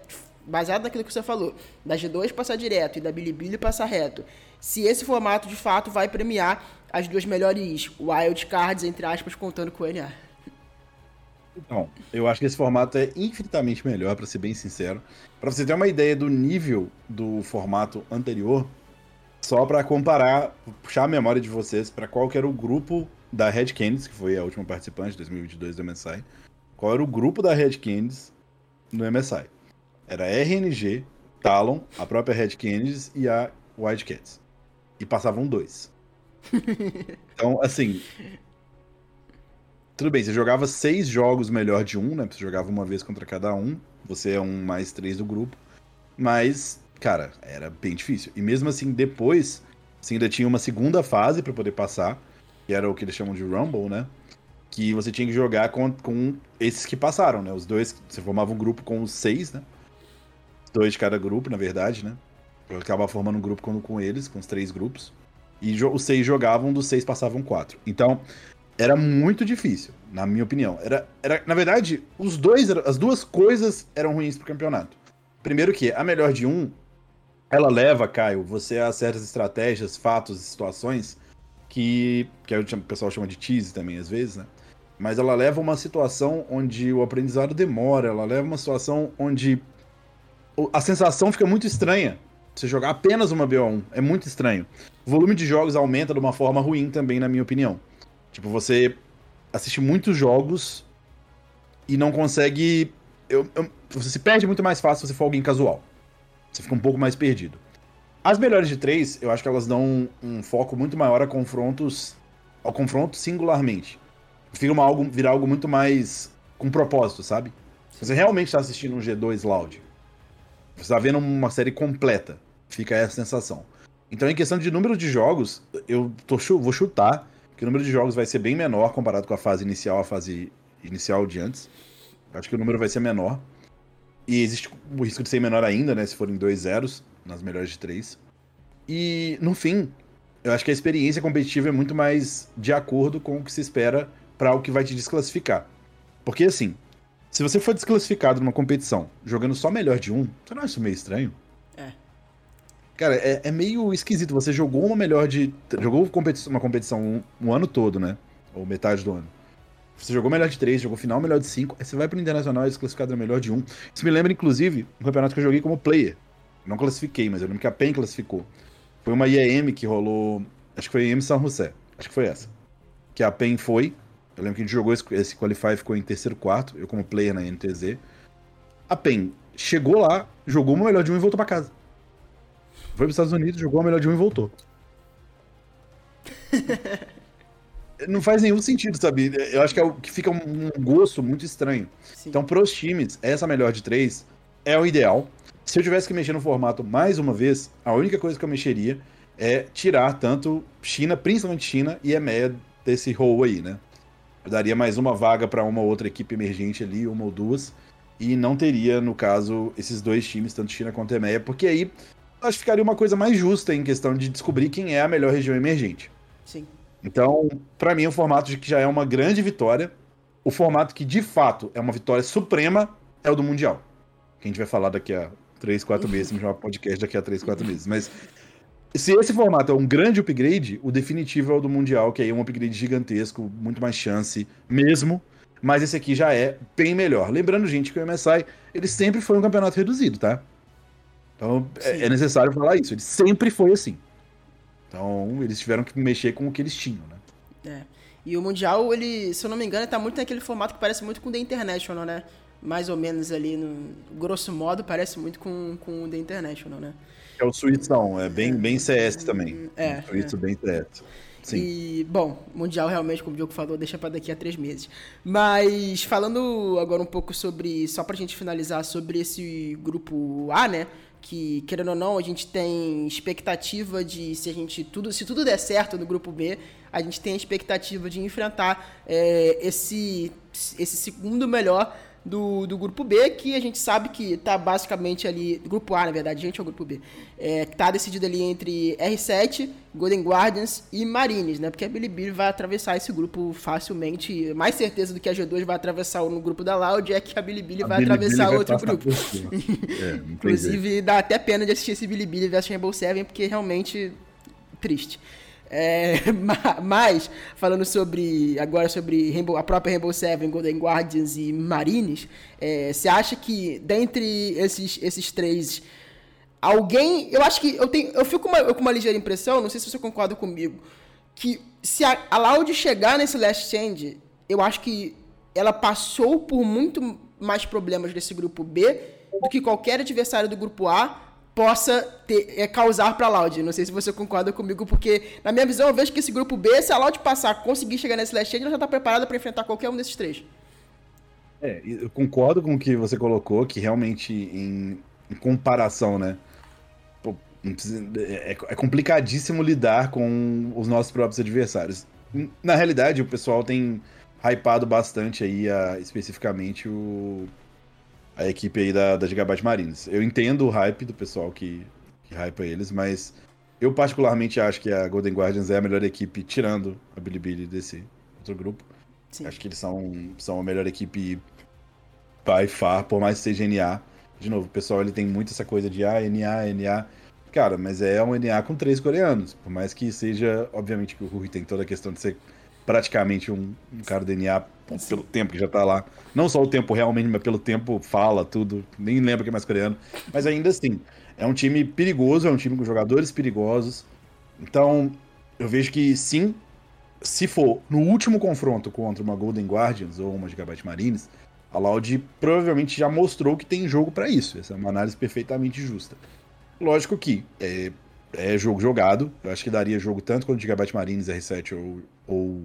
baseado naquilo que você falou, da G2 passar direto e da Bilibili passar reto, se esse formato, de fato, vai premiar as duas melhores wildcards, entre aspas, contando com o NA. Então, eu acho que esse formato é infinitamente melhor, para ser bem sincero. Para você ter uma ideia do nível do formato anterior, só para comparar, puxar a memória de vocês para qual era o grupo da Red Candies, que foi a última participante de 2022 do MSI. Qual era o grupo da Red Candies no MSI? Era RNG, Talon, a própria Red Candies e a Wildcats. E passavam dois. Então, assim, tudo bem, você jogava seis jogos melhor de um, né? Você jogava uma vez contra cada um. Você é um mais três do grupo. Mas, cara, era bem difícil. E mesmo assim, depois, você ainda tinha uma segunda fase para poder passar, que era o que eles chamam de Rumble, né? Que você tinha que jogar com, com esses que passaram, né? Os dois, você formava um grupo com os seis, né? Dois de cada grupo, na verdade, né? Eu acabava formando um grupo com, com eles, com os três grupos. E os seis jogavam, dos seis passavam quatro. Então, era muito difícil, na minha opinião. Era, era, na verdade, os dois, as duas coisas eram ruins pro campeonato. Primeiro que a melhor de um, ela leva, Caio, você a certas estratégias, fatos, situações que, que o pessoal chama de tease também às vezes, né? Mas ela leva uma situação onde o aprendizado demora, ela leva uma situação onde a sensação fica muito estranha. Você jogar apenas uma BO1 é muito estranho. O volume de jogos aumenta de uma forma ruim também, na minha opinião. Tipo, você assiste muitos jogos e não consegue. Eu, eu, você se perde muito mais fácil se for alguém casual. Você fica um pouco mais perdido. As melhores de três, eu acho que elas dão um, um foco muito maior a confrontos. ao confronto singularmente. Fica uma, algo, virar algo muito mais com propósito, sabe? Você realmente está assistindo um G2 Loud. Você está vendo uma série completa. Fica essa sensação. Então, em questão de número de jogos, eu tô, vou chutar que o número de jogos vai ser bem menor comparado com a fase inicial, a fase inicial de antes. Acho que o número vai ser menor. E existe o risco de ser menor ainda, né? Se forem dois zeros, nas melhores de três. E, no fim, eu acho que a experiência competitiva é muito mais de acordo com o que se espera para o que vai te desclassificar. Porque, assim, se você for desclassificado numa competição jogando só melhor de um, você não acha isso meio estranho? Cara, é, é, meio esquisito. Você jogou uma melhor de. Jogou uma competição um, um, ano todo, né? Ou metade do ano. Você jogou melhor de três, jogou final melhor de cinco. Aí você vai pro Internacional e é classificado melhor de um. Isso me lembra, inclusive, um campeonato que eu joguei como player. Não classifiquei, mas eu lembro que a PEN classificou. Foi uma IEM que rolou. Acho que foi IEM São José. Acho que foi essa. Que a PEN foi. Eu lembro que a gente jogou esse, esse Qualify ficou em terceiro quarto. Eu como player na NTZ. A PEN chegou lá, jogou uma melhor de um e voltou para casa. Foi para os Estados Unidos, jogou a melhor de um e voltou. não faz nenhum sentido, sabe? Eu acho que é o que fica um gosto muito estranho. Sim. Então, para os times, essa melhor de três é o ideal. Se eu tivesse que mexer no formato mais uma vez, a única coisa que eu mexeria é tirar tanto China, principalmente China, e EMEA desse rol aí, né? Eu daria mais uma vaga para uma outra equipe emergente ali, uma ou duas, e não teria, no caso, esses dois times, tanto China quanto EMEA, porque aí acho que ficaria uma coisa mais justa em questão de descobrir quem é a melhor região emergente. Sim. Então, para mim, o formato de que já é uma grande vitória, o formato que de fato é uma vitória suprema é o do Mundial. Que a gente vai falar daqui a 3, 4 meses, no podcast daqui a 3, 4 meses. Mas se esse formato é um grande upgrade, o definitivo é o do Mundial, que aí é um upgrade gigantesco, muito mais chance mesmo. mas esse aqui já é bem melhor. Lembrando, gente, que o MSI, ele sempre foi um campeonato reduzido, tá? Então, é, é necessário falar isso. Ele sempre foi assim. Então, eles tiveram que mexer com o que eles tinham, né? É. E o Mundial, ele, se eu não me engano, tá muito naquele formato que parece muito com o The International, né? Mais ou menos ali, no grosso modo, parece muito com, com o The International, né? É o Suíção, é bem, bem CS também. É. Suíço é. bem CS. Sim. E, bom, Mundial realmente, como o Diogo falou, deixa para daqui a três meses. Mas falando agora um pouco sobre, só pra gente finalizar, sobre esse grupo A, né? Que, querendo ou não, a gente tem expectativa de, se a gente tudo, se tudo der certo no grupo B, a gente tem a expectativa de enfrentar é, esse, esse segundo melhor do, do grupo B, que a gente sabe que está basicamente ali. Grupo A, na verdade, gente, é o grupo B. É, tá decidido ali entre R7, Golden Guardians e Marines, né? Porque a Bilibili vai atravessar esse grupo facilmente. Mais certeza do que a G2 vai atravessar no grupo da Loud é que a Bilibili vai Bilibili atravessar vai outro grupo. é, Inclusive, dá até pena de assistir esse Bilibili versus Rainbow Seven, porque realmente triste. É, mas, falando sobre agora sobre Rainbow, a própria Rainbow Seven, Golden Guardians e Marines, é, você acha que dentre esses, esses três, alguém. Eu acho que eu tenho. Eu fico com uma, com uma ligeira impressão, não sei se você concorda comigo, que se a, a Loud chegar nesse Last Change, eu acho que ela passou por muito mais problemas desse grupo B do que qualquer adversário do grupo A possa ter, é, causar para a Loud. Não sei se você concorda comigo, porque na minha visão eu vejo que esse grupo B, se a Loud passar, conseguir chegar nesse last ela já está preparada para enfrentar qualquer um desses três. É, eu concordo com o que você colocou, que realmente em, em comparação, né? É, é complicadíssimo lidar com os nossos próprios adversários. Na realidade, o pessoal tem hypado bastante aí, a, especificamente o a equipe aí da, da Gigabyte Marines. Eu entendo o hype do pessoal que, que hypa eles, mas eu particularmente acho que a Golden Guardians é a melhor equipe, tirando a Bilibili desse outro grupo. Sim. Acho que eles são, são a melhor equipe by far, por mais que seja NA. De novo, o pessoal ele tem muito essa coisa de ah, NA, NA. Cara, mas é um NA com três coreanos. Por mais que seja, obviamente que o Rui tem toda a questão de ser praticamente um, um cara do NA pelo tempo que já tá lá. Não só o tempo realmente, mas pelo tempo fala tudo. Nem lembro que é mais coreano. Mas ainda assim, é um time perigoso, é um time com jogadores perigosos. Então, eu vejo que sim, se for no último confronto contra uma Golden Guardians ou uma Gigabyte Marines, a Loud provavelmente já mostrou que tem jogo para isso. Essa é uma análise perfeitamente justa. Lógico que é, é jogo jogado. Eu acho que daria jogo tanto quanto Gigabyte Marines, R7 ou, ou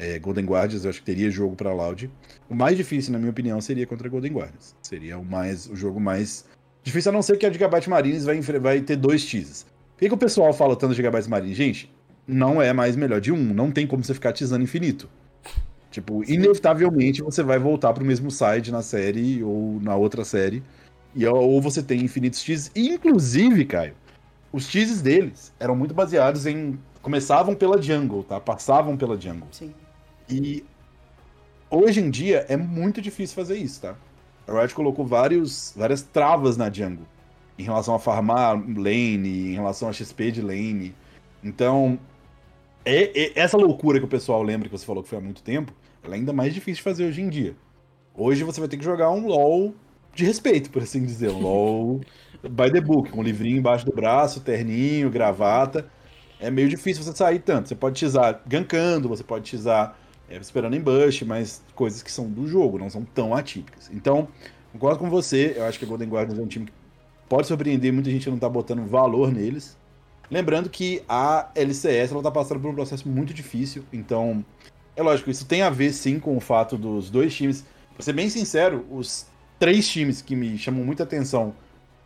é, Golden Guardians, eu acho que teria jogo para Loud. O mais difícil, na minha opinião, seria contra Golden Guardians. Seria o, mais, o jogo mais difícil, a não ser que a Gigabyte Marines vai, vai ter dois teases. Por que, que o pessoal fala tanto de Gigabyte Marines? Gente, não é mais melhor de um. Não tem como você ficar teasando infinito. Tipo, Sim. inevitavelmente você vai voltar pro mesmo side na série ou na outra série. E, ou você tem infinitos teases. Inclusive, Caio, os teases deles eram muito baseados em. Começavam pela jungle, tá? Passavam pela jungle. Sim. E hoje em dia é muito difícil fazer isso, tá? A Riot colocou vários, várias travas na jungle. Em relação a farmar lane, em relação a XP de lane. Então, é, é, essa loucura que o pessoal lembra que você falou que foi há muito tempo, ela é ainda mais difícil de fazer hoje em dia. Hoje você vai ter que jogar um LoL de respeito, por assim dizer. Um LoL by the book, com um livrinho embaixo do braço, terninho, gravata. É meio difícil você sair tanto. Você pode tizar gankando, você pode tizar é, esperando em bush, mas coisas que são do jogo, não são tão atípicas. Então, concordo com você, eu acho que a Golden Guardians é um time que pode surpreender, muita gente não tá botando valor neles. Lembrando que a LCS ela tá passando por um processo muito difícil, então é lógico, isso tem a ver sim com o fato dos dois times. Pra ser bem sincero, os três times que me chamam muita atenção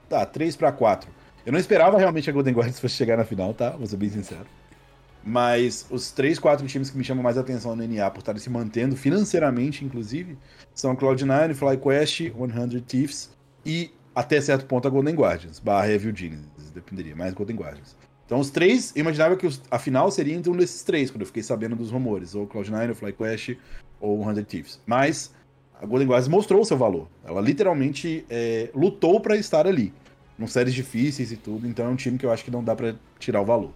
Tá, 3 para 4. Eu não esperava realmente a Golden Guardians fosse chegar na final, tá? Vou ser bem sincero. Mas os 3, 4 times que me chamam mais atenção no NA por estarem se mantendo financeiramente, inclusive, são Cloud9, FlyQuest, 100 Thieves e até certo ponto a Golden Guardians, barra Evil Genius, dependeria, mais Golden Guardians. Então os três, eu imaginava que a final seria entre um desses três, quando eu fiquei sabendo dos rumores, ou Cloud9, ou FlyQuest, ou 100 Thieves. Mas a Golden Guardians mostrou o seu valor. Ela literalmente é, lutou para estar ali. Num séries difíceis e tudo, então é um time que eu acho que não dá para tirar o valor.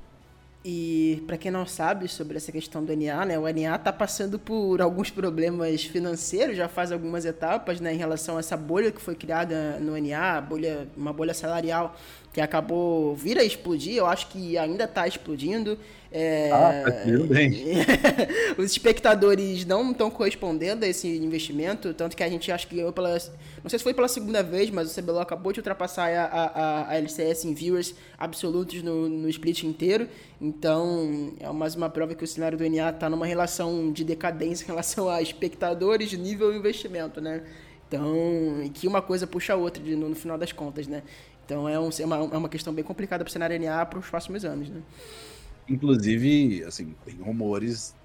E para quem não sabe sobre essa questão do NA, né, o NA está passando por alguns problemas financeiros, já faz algumas etapas né, em relação a essa bolha que foi criada no NA, bolha, uma bolha salarial que acabou vir a explodir, eu acho que ainda está explodindo. É... Ah, bem. Os espectadores não estão correspondendo a esse investimento, tanto que a gente acho que ganhou pela. Não sei se foi pela segunda vez, mas o CBLOL acabou de ultrapassar a, a, a LCS em viewers absolutos no, no split inteiro. Então, é mais uma prova que o cenário do NA está numa relação de decadência em relação a espectadores, nível investimento, né? Então, que uma coisa puxa a outra no, no final das contas, né? Então, é, um, é, uma, é uma questão bem complicada para o cenário NA para os próximos anos, né? Inclusive, assim, tem rumores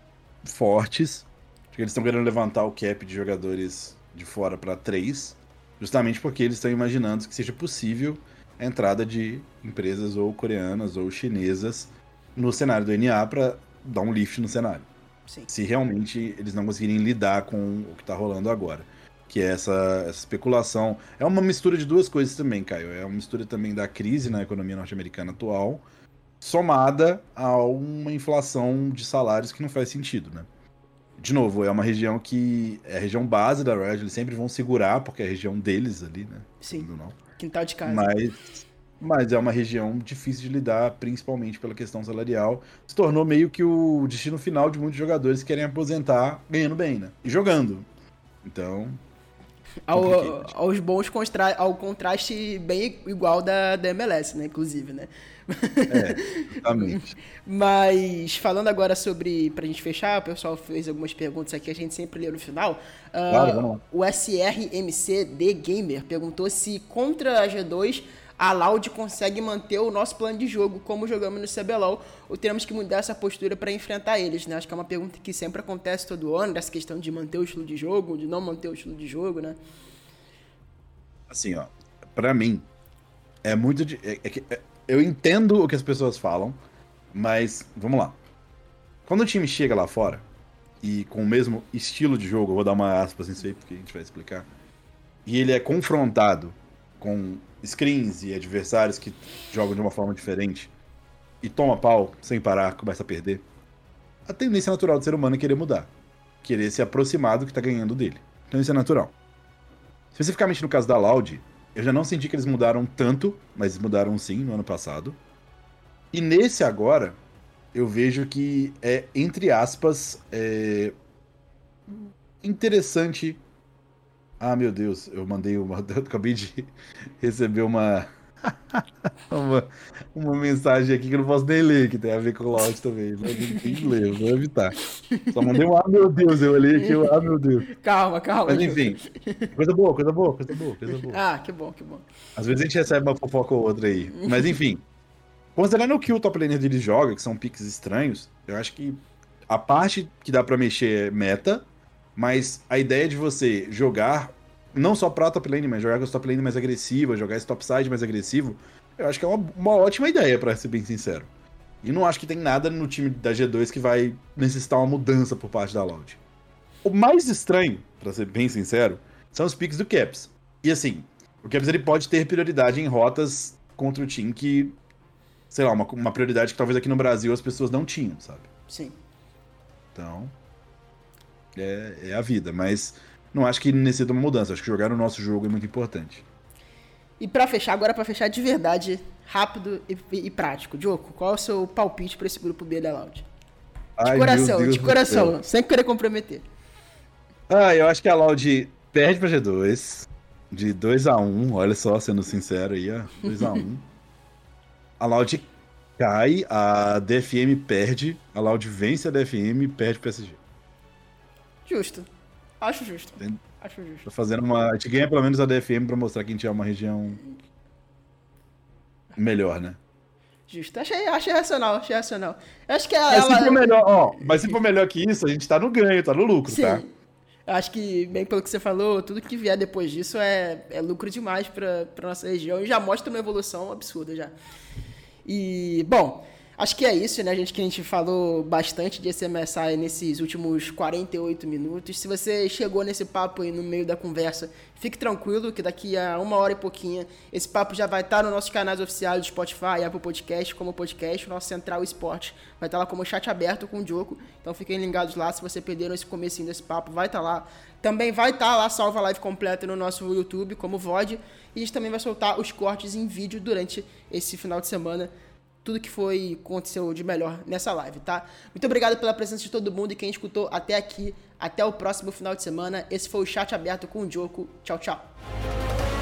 fortes de que eles estão querendo levantar o cap de jogadores de fora para três, justamente porque eles estão imaginando que seja possível a entrada de empresas ou coreanas ou chinesas no cenário do NA para dar um lift no cenário. Sim. Se realmente eles não conseguirem lidar com o que está rolando agora. Que é essa, essa, especulação. É uma mistura de duas coisas também, Caio. É uma mistura também da crise na economia norte-americana atual somada a uma inflação de salários que não faz sentido, né? De novo, é uma região que é a região base da Red, eles sempre vão segurar, porque é a região deles ali, né? Sim. Não. Quintal de casa. Mas, mas é uma região difícil de lidar, principalmente pela questão salarial. Se tornou meio que o destino final de muitos jogadores que querem aposentar ganhando bem, né? E jogando. Então, ao, aos bons contra ao contraste bem igual da, da MLS, né? Inclusive, né? É, exatamente. Mas falando agora sobre, pra gente fechar, o pessoal fez algumas perguntas aqui, a gente sempre lê no final. Uh, claro, lá. O SRMCD Gamer perguntou se contra a G2 a Loud consegue manter o nosso plano de jogo como jogamos no CBLOL, ou teremos que mudar essa postura para enfrentar eles, né? Acho que é uma pergunta que sempre acontece todo ano, dessa questão de manter o estilo de jogo, de não manter o estilo de jogo, né? Assim, ó, para mim é muito de, é, é, é, eu entendo o que as pessoas falam, mas vamos lá. Quando o time chega lá fora e com o mesmo estilo de jogo, vou dar uma aspas nisso aí porque a gente vai explicar, e ele é confrontado com screens e adversários que jogam de uma forma diferente e toma pau sem parar, começa a perder, a tendência natural do ser humano é querer mudar. Querer se aproximar do que tá ganhando dele. Então isso é natural. Especificamente no caso da Loud, eu já não senti que eles mudaram tanto, mas mudaram sim no ano passado. E nesse agora, eu vejo que é, entre aspas, é interessante ah, meu Deus, eu mandei uma. Eu acabei de receber uma. uma, uma mensagem aqui que eu não posso nem ler, que tem a ver com o Loud também. Mas tem ler, vou evitar. Só mandei um ah, meu Deus, eu olhei aqui, ah, meu Deus. Calma, calma. Mas enfim, coisa boa, coisa boa, coisa boa, coisa boa. Ah, que bom, que bom. Às vezes a gente recebe uma fofoca ou outra aí. Mas enfim, considerando o que o top laner deles joga, que são piques estranhos, eu acho que a parte que dá pra mexer é meta, mas a ideia de você jogar, não só pra top lane, mas jogar com as top lane mais agressiva, jogar esse top side mais agressivo, eu acho que é uma, uma ótima ideia, para ser bem sincero. E não acho que tem nada no time da G2 que vai necessitar uma mudança por parte da Loud. O mais estranho, para ser bem sincero, são os picks do Caps. E assim, o Caps ele pode ter prioridade em rotas contra o time que, sei lá, uma, uma prioridade que talvez aqui no Brasil as pessoas não tinham, sabe? Sim. Então, é, é a vida. Mas não acho que necessita uma mudança. Acho que jogar o nosso jogo é muito importante. E para fechar, agora para fechar de verdade, rápido e, e, prático. Diogo, qual é o seu palpite para esse grupo B da Loud? De Ai, coração, de coração, sem querer comprometer. Ah, eu acho que a Loud perde pra G2. De 2 a 1 um, olha só, sendo sincero aí, ó. 2 a 1 um. A Loud cai, a DFM perde, a Loud vence a DFM e perde o PSG. Justo. Acho justo. Acho justo. Tô fazendo uma. A gente ganha pelo menos a DFM pra mostrar que a gente é uma região melhor, né? Justo. Achei, achei racional, achei racional. Eu acho que ela. Mas se for melhor, ó, mas se for melhor que isso, a gente tá no ganho, tá no lucro, Sim. tá? Eu acho que, bem pelo que você falou, tudo que vier depois disso é, é lucro demais pra nossa região e já mostra uma evolução absurda já. E, bom, Acho que é isso, né, gente? Que a gente falou bastante de SMSI nesses últimos 48 minutos. Se você chegou nesse papo aí no meio da conversa, fique tranquilo que daqui a uma hora e pouquinho esse papo já vai estar nos nossos canais oficiais do Spotify, Apple Podcast, como podcast, o nosso Central Esporte. Vai estar lá como chat aberto com o Diogo. Então fiquem ligados lá. Se você perderam esse comecinho desse papo, vai estar lá. Também vai estar lá, salva a live completa no nosso YouTube, como VOD. E a gente também vai soltar os cortes em vídeo durante esse final de semana tudo que foi aconteceu de melhor nessa live, tá? Muito obrigado pela presença de todo mundo e quem escutou até aqui. Até o próximo final de semana. Esse foi o chat aberto com o Joko. Tchau, tchau.